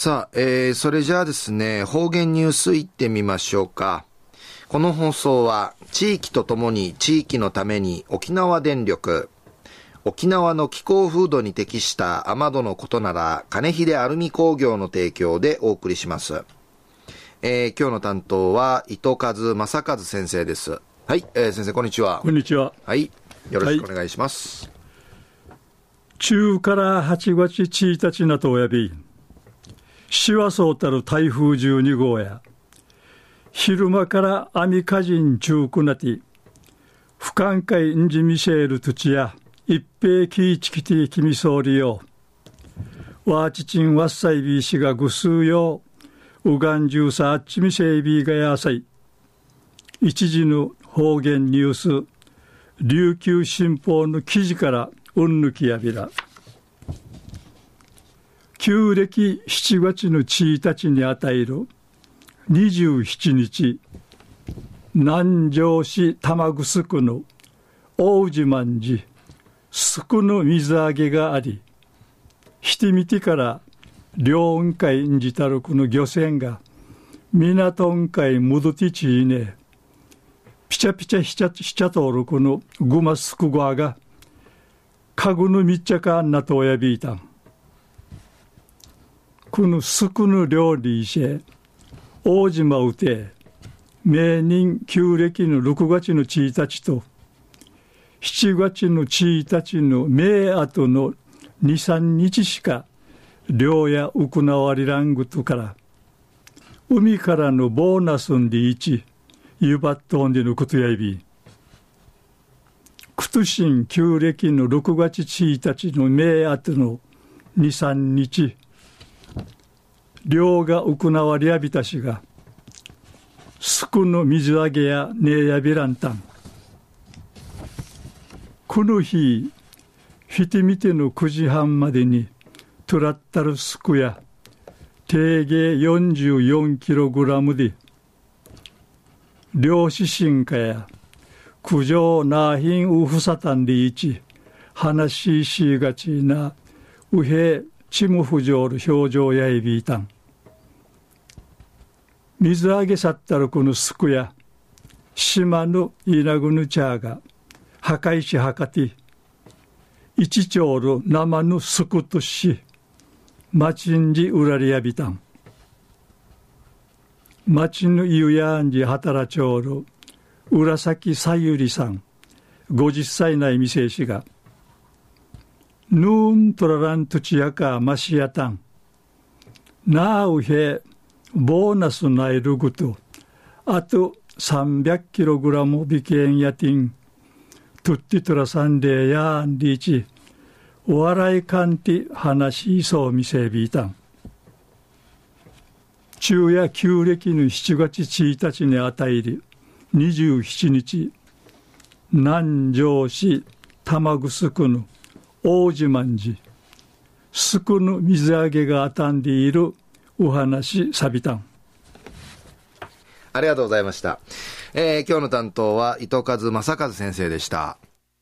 さあ、えー、それじゃあですね、方言ニュースいってみましょうか。この放送は、地域とともに地域のために沖縄電力、沖縄の気候風土に適した雨戸のことなら、金秀アルミ工業の提供でお送りします。えー、今日の担当は、糸数正和先生です。はい、えー、先生、こんにちは。こんにちは。はい、よろしくお願いします。はい、中から8月1日なとおやび、しわそうたる台風12号や、昼間から網火人中くなて、不寛解んじミシェール土や、一平キーチキティキミソーリヨ、ワーチチンワッサイビーシがぐすうよ、うがんじゅうさあっちみせいびがやさい、一時の方言ニュース、琉球新報の記事からうんぬきやびら。旧暦7月の1日に与える27日。南城市玉城区の大島寺すくの水揚げがあり。ひてみてから両雲海んじたるこの漁船が港ん海戻ってちいね。ピチャピチャしちゃしちゃとるこのぐますくごわがかぐの密着あんなとおやびいたん。このすくぬ料理して大島うて明人旧暦の6月の1日と7月の1日の明後の23日しか漁や行わりらんぐとから海からのボーナスんでいちゆばっとんでのことやいびクトシン旧暦の6月1日の明後の23日漁が行わりやびたしが、すくの水揚げやねえやびらんたん。この日、ひてみての9時半までに、トラッタルスクや、定芸44キログラムで、漁師進化や、苦情なひんうふさたんでいち、話ししがちな、うへちむふじょうる表情やいびいたん。水揚げさったるこのすくや島のいなぐぬちゃが破壊しはかて一丁る生のすくとし町んじうらりやびたん。町のゆやんじ働ちょうる浦崎さきさゆりさん50歳内未成しがヌーントララントチヤカマシヤタンなあうへボーナスナイルグと、あと300キログラムビケンヤティン、トゥッティトラサンデーヤーンリーチ、お笑いカンティ話しそうみせびいたん。昼夜旧暦の7月1日に与える27日、南城市玉城区の大島寺、すくの水揚げが当たんでいるお話さびたん。ありがとうございました。えー、今日の担当は糸数正和先生でした。